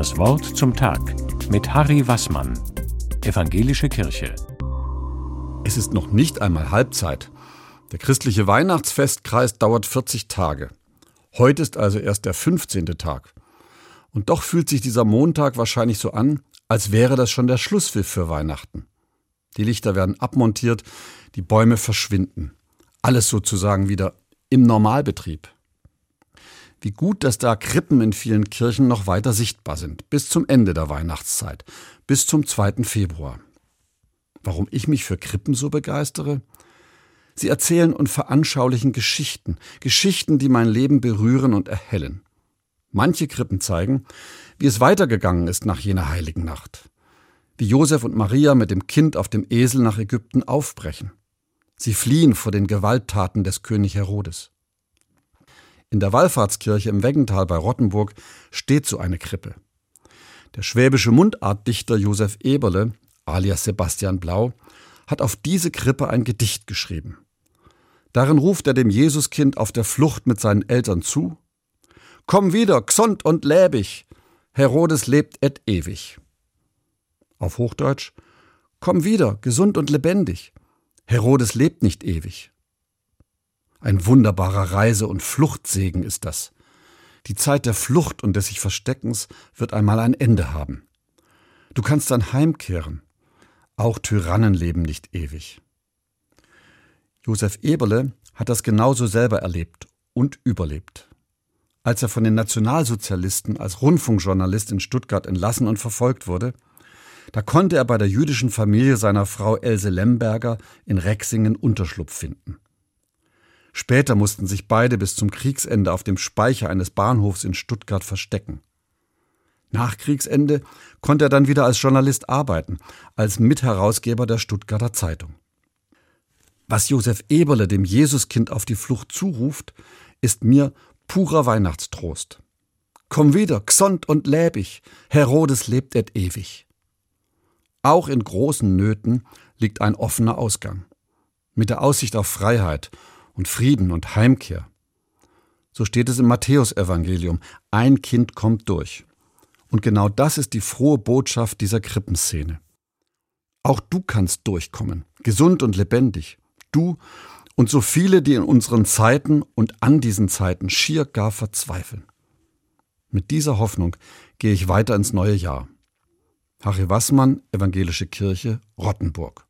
Das Wort zum Tag mit Harry Wassmann, Evangelische Kirche. Es ist noch nicht einmal Halbzeit. Der christliche Weihnachtsfestkreis dauert 40 Tage. Heute ist also erst der 15. Tag. Und doch fühlt sich dieser Montag wahrscheinlich so an, als wäre das schon der Schlusspfiff für Weihnachten. Die Lichter werden abmontiert, die Bäume verschwinden. Alles sozusagen wieder im Normalbetrieb. Wie gut, dass da Krippen in vielen Kirchen noch weiter sichtbar sind, bis zum Ende der Weihnachtszeit, bis zum 2. Februar. Warum ich mich für Krippen so begeistere? Sie erzählen und veranschaulichen Geschichten, Geschichten, die mein Leben berühren und erhellen. Manche Krippen zeigen, wie es weitergegangen ist nach jener heiligen Nacht. Wie Josef und Maria mit dem Kind auf dem Esel nach Ägypten aufbrechen. Sie fliehen vor den Gewalttaten des König Herodes. In der Wallfahrtskirche im Weggental bei Rottenburg steht so eine Krippe. Der schwäbische Mundartdichter Josef Eberle, alias Sebastian Blau, hat auf diese Krippe ein Gedicht geschrieben. Darin ruft er dem Jesuskind auf der Flucht mit seinen Eltern zu: Komm wieder, gsond und läbig, Herodes lebt et ewig. Auf Hochdeutsch: Komm wieder, gesund und lebendig, Herodes lebt nicht ewig. Ein wunderbarer Reise- und Fluchtsegen ist das. Die Zeit der Flucht und des sich Versteckens wird einmal ein Ende haben. Du kannst dann heimkehren. Auch Tyrannen leben nicht ewig. Josef Eberle hat das genauso selber erlebt und überlebt. Als er von den Nationalsozialisten als Rundfunkjournalist in Stuttgart entlassen und verfolgt wurde, da konnte er bei der jüdischen Familie seiner Frau Else Lemberger in Rexingen Unterschlupf finden. Später mussten sich beide bis zum Kriegsende auf dem Speicher eines Bahnhofs in Stuttgart verstecken. Nach Kriegsende konnte er dann wieder als Journalist arbeiten, als Mitherausgeber der Stuttgarter Zeitung. Was Josef Eberle dem Jesuskind auf die Flucht zuruft, ist mir purer Weihnachtstrost. Komm wieder, gsond und läbig, Herodes lebt et ewig. Auch in großen Nöten liegt ein offener Ausgang. Mit der Aussicht auf Freiheit und Frieden und Heimkehr. So steht es im Matthäusevangelium. Ein Kind kommt durch. Und genau das ist die frohe Botschaft dieser Krippenszene. Auch du kannst durchkommen, gesund und lebendig. Du und so viele, die in unseren Zeiten und an diesen Zeiten schier gar verzweifeln. Mit dieser Hoffnung gehe ich weiter ins neue Jahr. Harry Wassmann, Evangelische Kirche, Rottenburg.